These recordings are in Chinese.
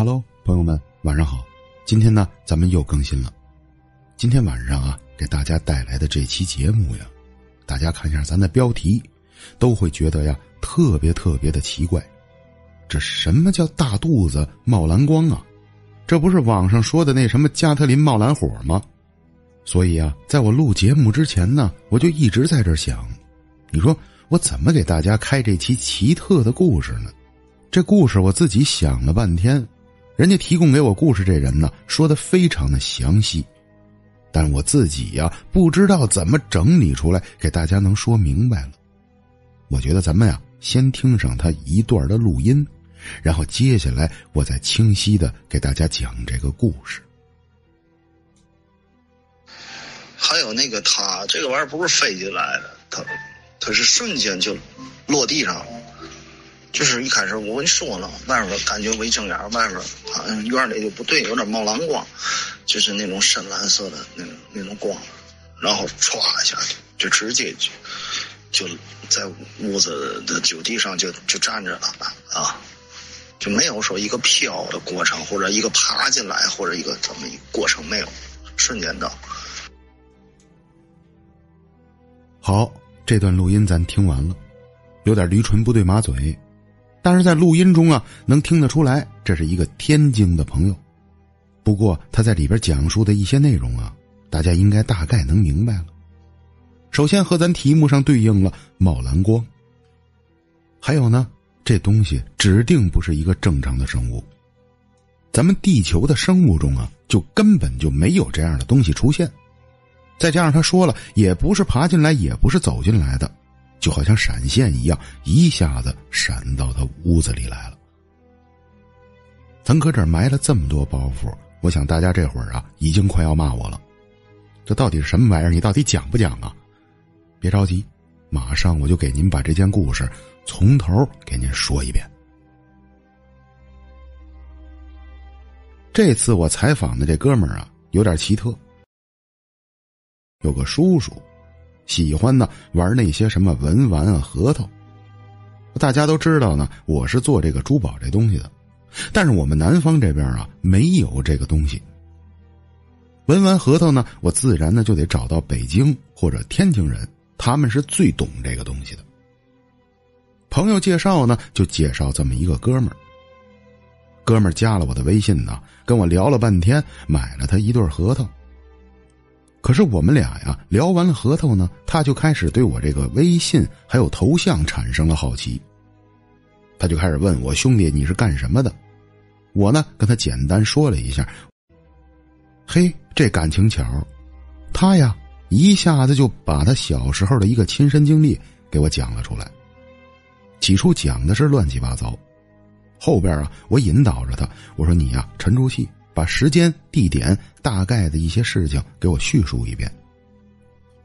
Hello，朋友们，晚上好。今天呢，咱们又更新了。今天晚上啊，给大家带来的这期节目呀，大家看一下咱的标题，都会觉得呀，特别特别的奇怪。这什么叫大肚子冒蓝光啊？这不是网上说的那什么加特林冒蓝火吗？所以啊，在我录节目之前呢，我就一直在这想，你说我怎么给大家开这期奇特的故事呢？这故事我自己想了半天。人家提供给我故事这人呢，说的非常的详细，但我自己呀不知道怎么整理出来给大家能说明白了。我觉得咱们呀先听上他一段的录音，然后接下来我再清晰的给大家讲这个故事。还有那个他这个玩意儿不是飞进来的，他他是瞬间就落地上了。就是一开始我跟你说了，外边感觉我一睁眼，外边好像院里就不对，有点冒蓝光，就是那种深蓝色的那种那种光，然后歘一下就就直接就就在屋子的酒地上就就站着了啊，就没有说一个飘的过程，或者一个爬进来，或者一个怎么一过程没有，瞬间到。好，这段录音咱听完了，有点驴唇不对马嘴。但是在录音中啊，能听得出来，这是一个天津的朋友。不过他在里边讲述的一些内容啊，大家应该大概能明白了。首先和咱题目上对应了冒蓝光。还有呢，这东西指定不是一个正常的生物。咱们地球的生物中啊，就根本就没有这样的东西出现。再加上他说了，也不是爬进来，也不是走进来的。就好像闪现一样，一下子闪到他屋子里来了。咱搁这儿埋了这么多包袱，我想大家这会儿啊，已经快要骂我了。这到底是什么玩意儿？你到底讲不讲啊？别着急，马上我就给您把这件故事从头给您说一遍。这次我采访的这哥们儿啊，有点奇特，有个叔叔。喜欢呢玩那些什么文玩啊核桃，大家都知道呢，我是做这个珠宝这东西的，但是我们南方这边啊没有这个东西。文玩核桃呢，我自然呢就得找到北京或者天津人，他们是最懂这个东西的。朋友介绍呢，就介绍这么一个哥们儿。哥们儿加了我的微信呢，跟我聊了半天，买了他一对核桃。可是我们俩呀，聊完了核桃呢，他就开始对我这个微信还有头像产生了好奇。他就开始问我兄弟你是干什么的？我呢跟他简单说了一下。嘿，这感情巧，他呀一下子就把他小时候的一个亲身经历给我讲了出来。起初讲的是乱七八糟，后边啊我引导着他，我说你呀沉住气。把时间、地点、大概的一些事情给我叙述一遍。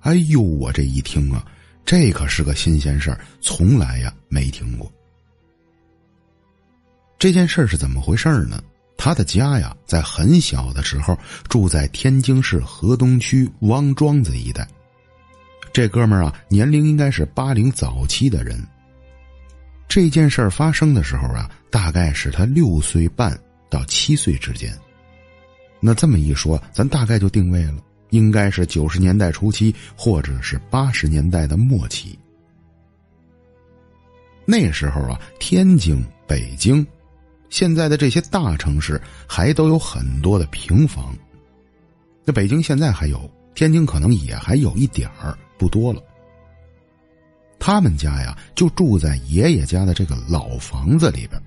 哎呦，我这一听啊，这可是个新鲜事儿，从来呀没听过。这件事是怎么回事呢？他的家呀，在很小的时候住在天津市河东区汪庄子一带。这哥们儿啊，年龄应该是八零早期的人。这件事发生的时候啊，大概是他六岁半到七岁之间。那这么一说，咱大概就定位了，应该是九十年代初期，或者是八十年代的末期。那时候啊，天津、北京，现在的这些大城市还都有很多的平房。那北京现在还有，天津可能也还有一点儿，不多了。他们家呀，就住在爷爷家的这个老房子里边。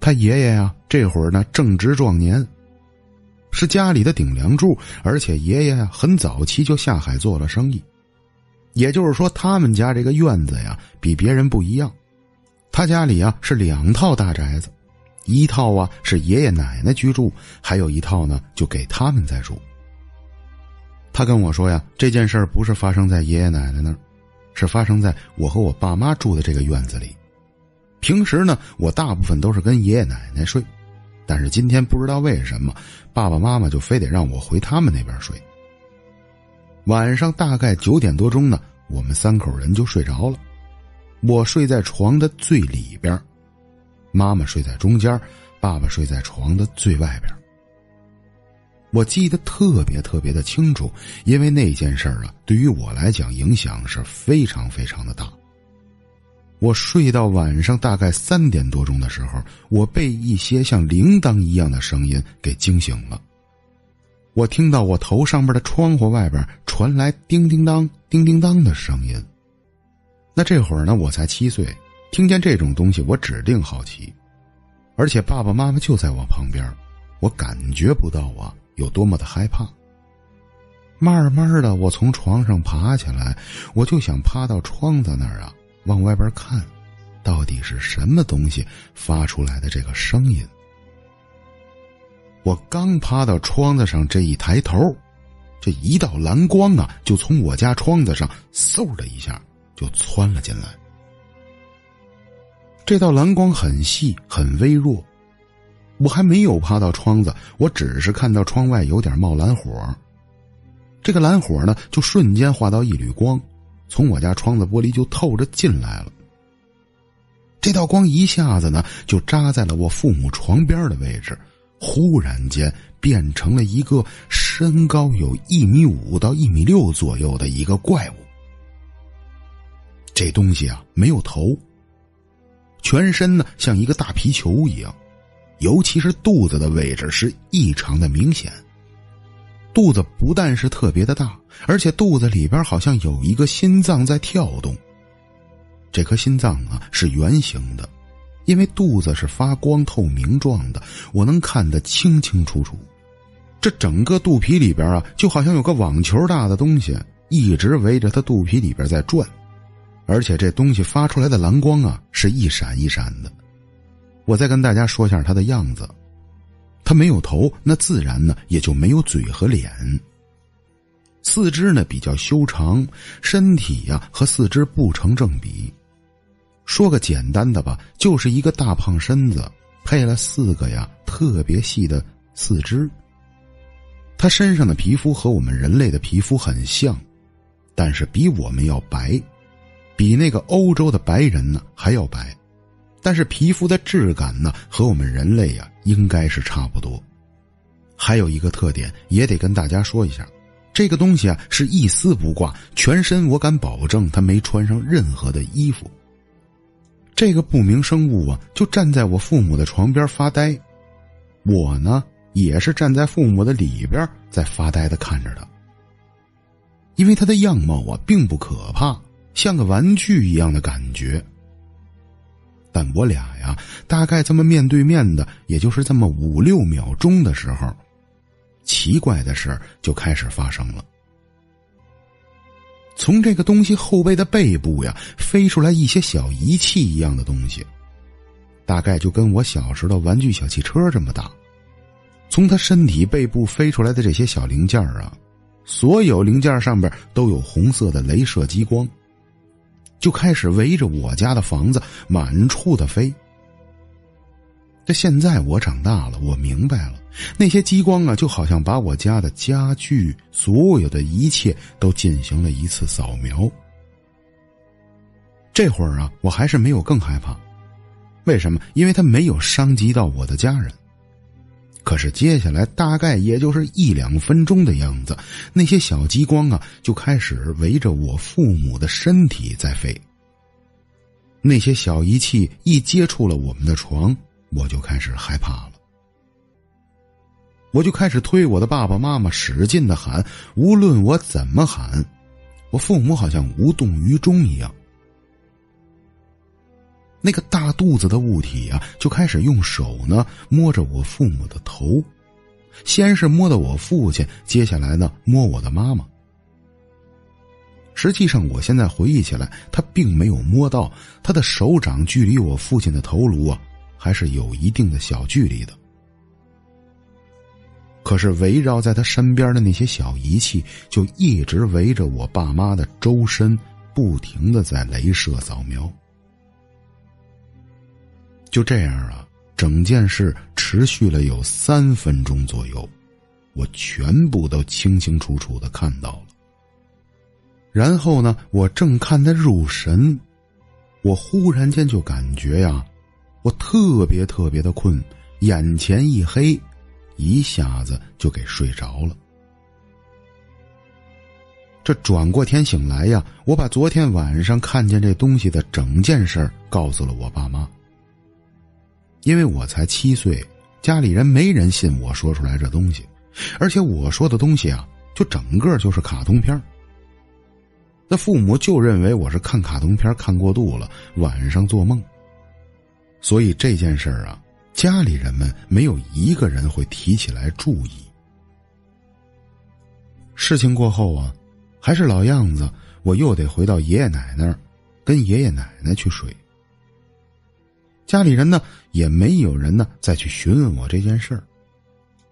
他爷爷呀，这会儿呢正值壮年。是家里的顶梁柱，而且爷爷很早期就下海做了生意，也就是说，他们家这个院子呀比别人不一样。他家里啊是两套大宅子，一套啊是爷爷奶奶居住，还有一套呢就给他们在住。他跟我说呀，这件事儿不是发生在爷爷奶奶那儿，是发生在我和我爸妈住的这个院子里。平时呢，我大部分都是跟爷爷奶奶睡。但是今天不知道为什么，爸爸妈妈就非得让我回他们那边睡。晚上大概九点多钟呢，我们三口人就睡着了。我睡在床的最里边，妈妈睡在中间，爸爸睡在床的最外边。我记得特别特别的清楚，因为那件事儿啊，对于我来讲影响是非常非常的大。我睡到晚上大概三点多钟的时候，我被一些像铃铛一样的声音给惊醒了。我听到我头上边的窗户外边传来叮叮当、叮叮当的声音。那这会儿呢，我才七岁，听见这种东西，我指定好奇，而且爸爸妈妈就在我旁边，我感觉不到啊。有多么的害怕。慢慢的，我从床上爬起来，我就想趴到窗子那儿啊，往外边看，到底是什么东西发出来的这个声音。我刚趴到窗子上，这一抬头，这一道蓝光啊，就从我家窗子上嗖的一下就窜了进来。这道蓝光很细，很微弱。我还没有趴到窗子，我只是看到窗外有点冒蓝火。这个蓝火呢，就瞬间化到一缕光，从我家窗子玻璃就透着进来了。这道光一下子呢，就扎在了我父母床边的位置，忽然间变成了一个身高有一米五到一米六左右的一个怪物。这东西啊，没有头，全身呢像一个大皮球一样。尤其是肚子的位置是异常的明显，肚子不但是特别的大，而且肚子里边好像有一个心脏在跳动。这颗心脏啊是圆形的，因为肚子是发光透明状的，我能看得清清楚楚。这整个肚皮里边啊，就好像有个网球大的东西一直围着他肚皮里边在转，而且这东西发出来的蓝光啊是一闪一闪的。我再跟大家说一下它的样子，它没有头，那自然呢也就没有嘴和脸。四肢呢比较修长，身体呀和四肢不成正比。说个简单的吧，就是一个大胖身子配了四个呀特别细的四肢。它身上的皮肤和我们人类的皮肤很像，但是比我们要白，比那个欧洲的白人呢还要白。但是皮肤的质感呢，和我们人类呀应该是差不多。还有一个特点也得跟大家说一下，这个东西啊是一丝不挂，全身我敢保证他没穿上任何的衣服。这个不明生物啊就站在我父母的床边发呆，我呢也是站在父母的里边在发呆的看着他。因为他的样貌啊并不可怕，像个玩具一样的感觉。但我俩呀，大概这么面对面的，也就是这么五六秒钟的时候，奇怪的事就开始发生了。从这个东西后背的背部呀，飞出来一些小仪器一样的东西，大概就跟我小时候玩具小汽车这么大。从他身体背部飞出来的这些小零件啊，所有零件上边都有红色的镭射激光。就开始围着我家的房子满处的飞。这现在我长大了，我明白了，那些激光啊，就好像把我家的家具所有的一切都进行了一次扫描。这会儿啊，我还是没有更害怕，为什么？因为他没有伤及到我的家人。可是接下来大概也就是一两分钟的样子，那些小激光啊就开始围着我父母的身体在飞。那些小仪器一接触了我们的床，我就开始害怕了。我就开始推我的爸爸妈妈，使劲的喊。无论我怎么喊，我父母好像无动于衷一样。那个大肚子的物体啊，就开始用手呢摸着我父母的头，先是摸的我父亲，接下来呢摸我的妈妈。实际上，我现在回忆起来，他并没有摸到，他的手掌距离我父亲的头颅啊，还是有一定的小距离的。可是围绕在他身边的那些小仪器，就一直围着我爸妈的周身，不停的在镭射扫描。就这样啊，整件事持续了有三分钟左右，我全部都清清楚楚的看到了。然后呢，我正看得入神，我忽然间就感觉呀，我特别特别的困，眼前一黑，一下子就给睡着了。这转过天醒来呀，我把昨天晚上看见这东西的整件事告诉了我爸妈。因为我才七岁，家里人没人信我说出来这东西，而且我说的东西啊，就整个就是卡通片那父母就认为我是看卡通片看过度了，晚上做梦。所以这件事儿啊，家里人们没有一个人会提起来注意。事情过后啊，还是老样子，我又得回到爷爷奶奶那儿，跟爷爷奶奶去睡。家里人呢，也没有人呢再去询问我这件事儿。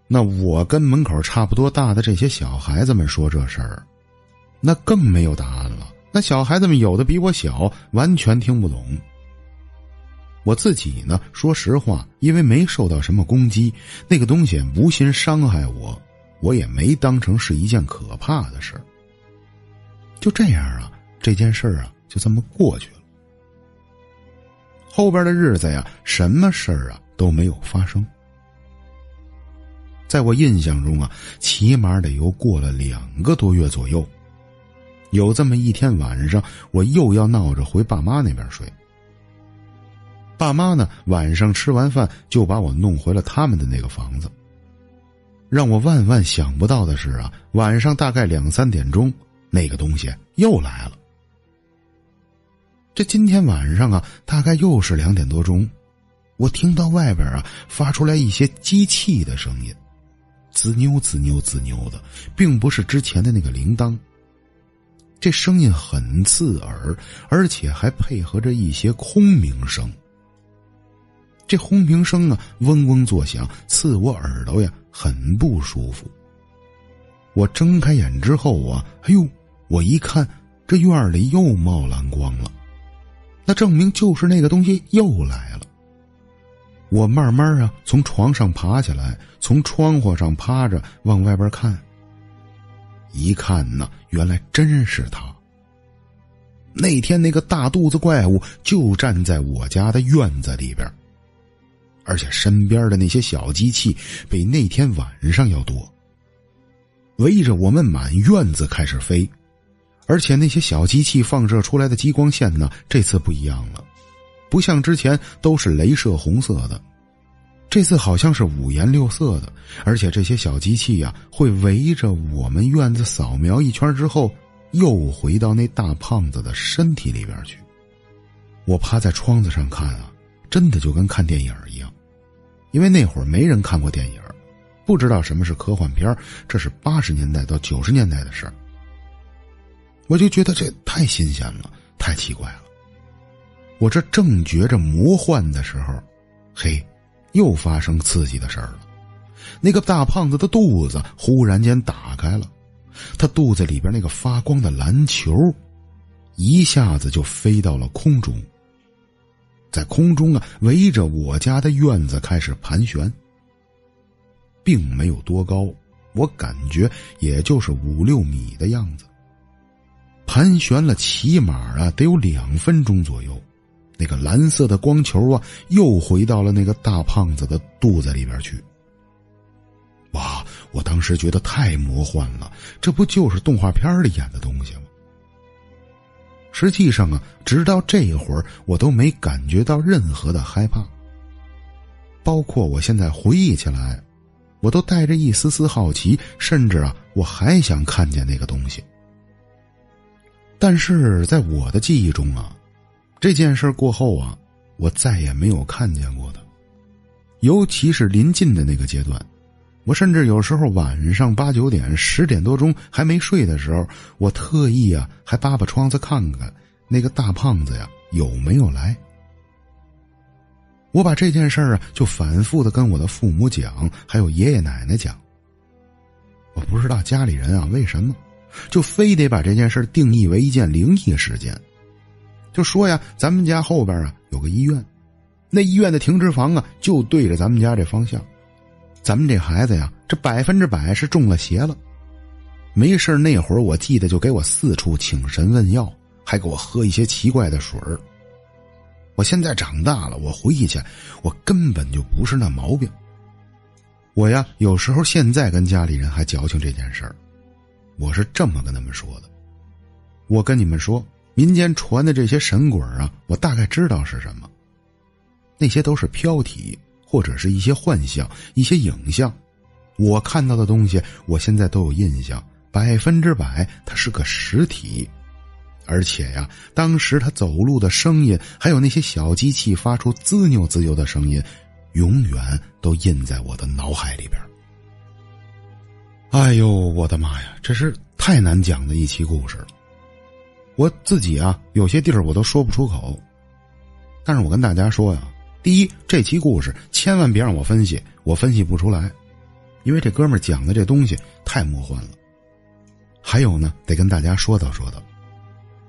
那我跟门口差不多大的这些小孩子们说这事儿。那更没有答案了。那小孩子们有的比我小，完全听不懂。我自己呢，说实话，因为没受到什么攻击，那个东西无心伤害我，我也没当成是一件可怕的事就这样啊，这件事啊，就这么过去了。后边的日子呀，什么事儿啊都没有发生。在我印象中啊，起码得有过了两个多月左右。有这么一天晚上，我又要闹着回爸妈那边睡。爸妈呢，晚上吃完饭就把我弄回了他们的那个房子。让我万万想不到的是啊，晚上大概两三点钟，那个东西又来了。这今天晚上啊，大概又是两点多钟，我听到外边啊发出来一些机器的声音，滋扭滋扭滋扭的，并不是之前的那个铃铛。这声音很刺耳，而且还配合着一些空鸣声。这轰鸣声啊，嗡嗡作响，刺我耳朵呀，很不舒服。我睁开眼之后啊，哎呦！我一看，这院里又冒蓝光了，那证明就是那个东西又来了。我慢慢啊，从床上爬起来，从窗户上趴着往外边看。一看呢，原来真是他。那天那个大肚子怪物就站在我家的院子里边，而且身边的那些小机器比那天晚上要多，围着我们满院子开始飞，而且那些小机器放射出来的激光线呢，这次不一样了，不像之前都是镭射红色的。这次好像是五颜六色的，而且这些小机器呀，会围着我们院子扫描一圈之后，又回到那大胖子的身体里边去。我趴在窗子上看啊，真的就跟看电影一样，因为那会儿没人看过电影，不知道什么是科幻片这是八十年代到九十年代的事儿。我就觉得这太新鲜了，太奇怪了。我这正觉着魔幻的时候，嘿。又发生刺激的事儿了，那个大胖子的肚子忽然间打开了，他肚子里边那个发光的篮球，一下子就飞到了空中，在空中啊围着我家的院子开始盘旋，并没有多高，我感觉也就是五六米的样子，盘旋了起码啊得有两分钟左右。那个蓝色的光球啊，又回到了那个大胖子的肚子里边去。哇！我当时觉得太魔幻了，这不就是动画片里演的东西吗？实际上啊，直到这一会儿，我都没感觉到任何的害怕。包括我现在回忆起来，我都带着一丝丝好奇，甚至啊，我还想看见那个东西。但是在我的记忆中啊。这件事过后啊，我再也没有看见过他。尤其是临近的那个阶段，我甚至有时候晚上八九点、十点多钟还没睡的时候，我特意啊还扒扒窗子看看那个大胖子呀有没有来。我把这件事啊就反复的跟我的父母讲，还有爷爷奶奶讲。我不知道家里人啊为什么就非得把这件事定义为一件灵异事件。就说呀，咱们家后边啊有个医院，那医院的停尸房啊就对着咱们家这方向。咱们这孩子呀，这百分之百是中了邪了。没事那会儿我记得就给我四处请神问药，还给我喝一些奇怪的水。我现在长大了，我回忆起来，我根本就不是那毛病。我呀，有时候现在跟家里人还矫情这件事儿，我是这么跟他们说的。我跟你们说，民间传的这些神鬼啊，我大概知道是什么。那些都是飘体，或者是一些幻象、一些影像。我看到的东西，我现在都有印象，百分之百，它是个实体。而且呀，当时他走路的声音，还有那些小机器发出滋扭滋扭的声音。永远都印在我的脑海里边。哎呦，我的妈呀，这是太难讲的一期故事了。我自己啊，有些地儿我都说不出口。但是我跟大家说呀，第一，这期故事千万别让我分析，我分析不出来，因为这哥们儿讲的这东西太魔幻了。还有呢，得跟大家说道说道，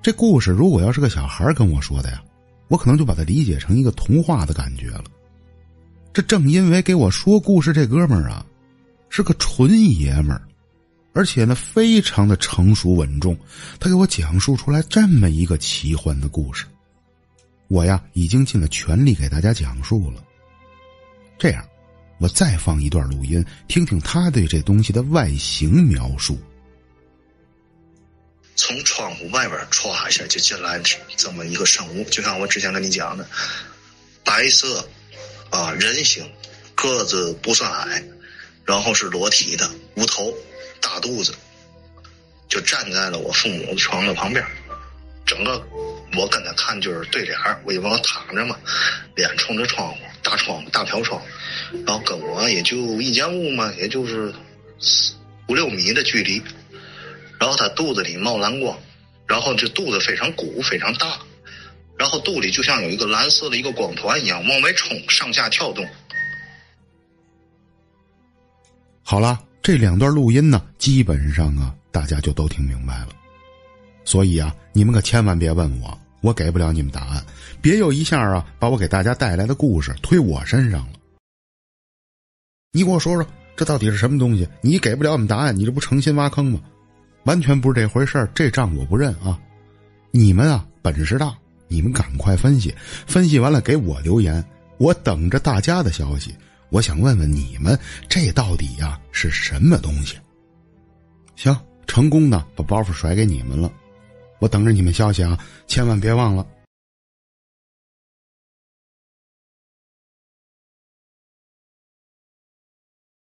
这故事如果要是个小孩跟我说的呀，我可能就把它理解成一个童话的感觉了。这正因为给我说故事这哥们儿啊，是个纯爷们儿，而且呢非常的成熟稳重，他给我讲述出来这么一个奇幻的故事，我呀已经尽了全力给大家讲述了。这样，我再放一段录音，听听他对这东西的外形描述。从窗户外边歘一下就进来这么一个生物，就像我之前跟你讲的，白色。啊，人形，个子不算矮，然后是裸体的，无头，大肚子，就站在了我父母的床的旁边，整个我跟他看就是对脸我因为我躺着嘛，脸冲着窗户，大窗大飘窗，然后跟我也就一间屋嘛，也就是五六米的距离，然后他肚子里冒蓝光，然后这肚子非常鼓，非常大。然后肚里就像有一个蓝色的一个光团一样往外冲，上下跳动。好了，这两段录音呢，基本上啊，大家就都听明白了。所以啊，你们可千万别问我，我给不了你们答案。别又一下啊，把我给大家带来的故事推我身上了。你给我说说，这到底是什么东西？你给不了我们答案，你这不诚心挖坑吗？完全不是这回事，这账我不认啊！你们啊，本事大。你们赶快分析，分析完了给我留言，我等着大家的消息。我想问问你们，这到底呀是什么东西？行，成功的把包袱甩给你们了，我等着你们消息啊！千万别忘了。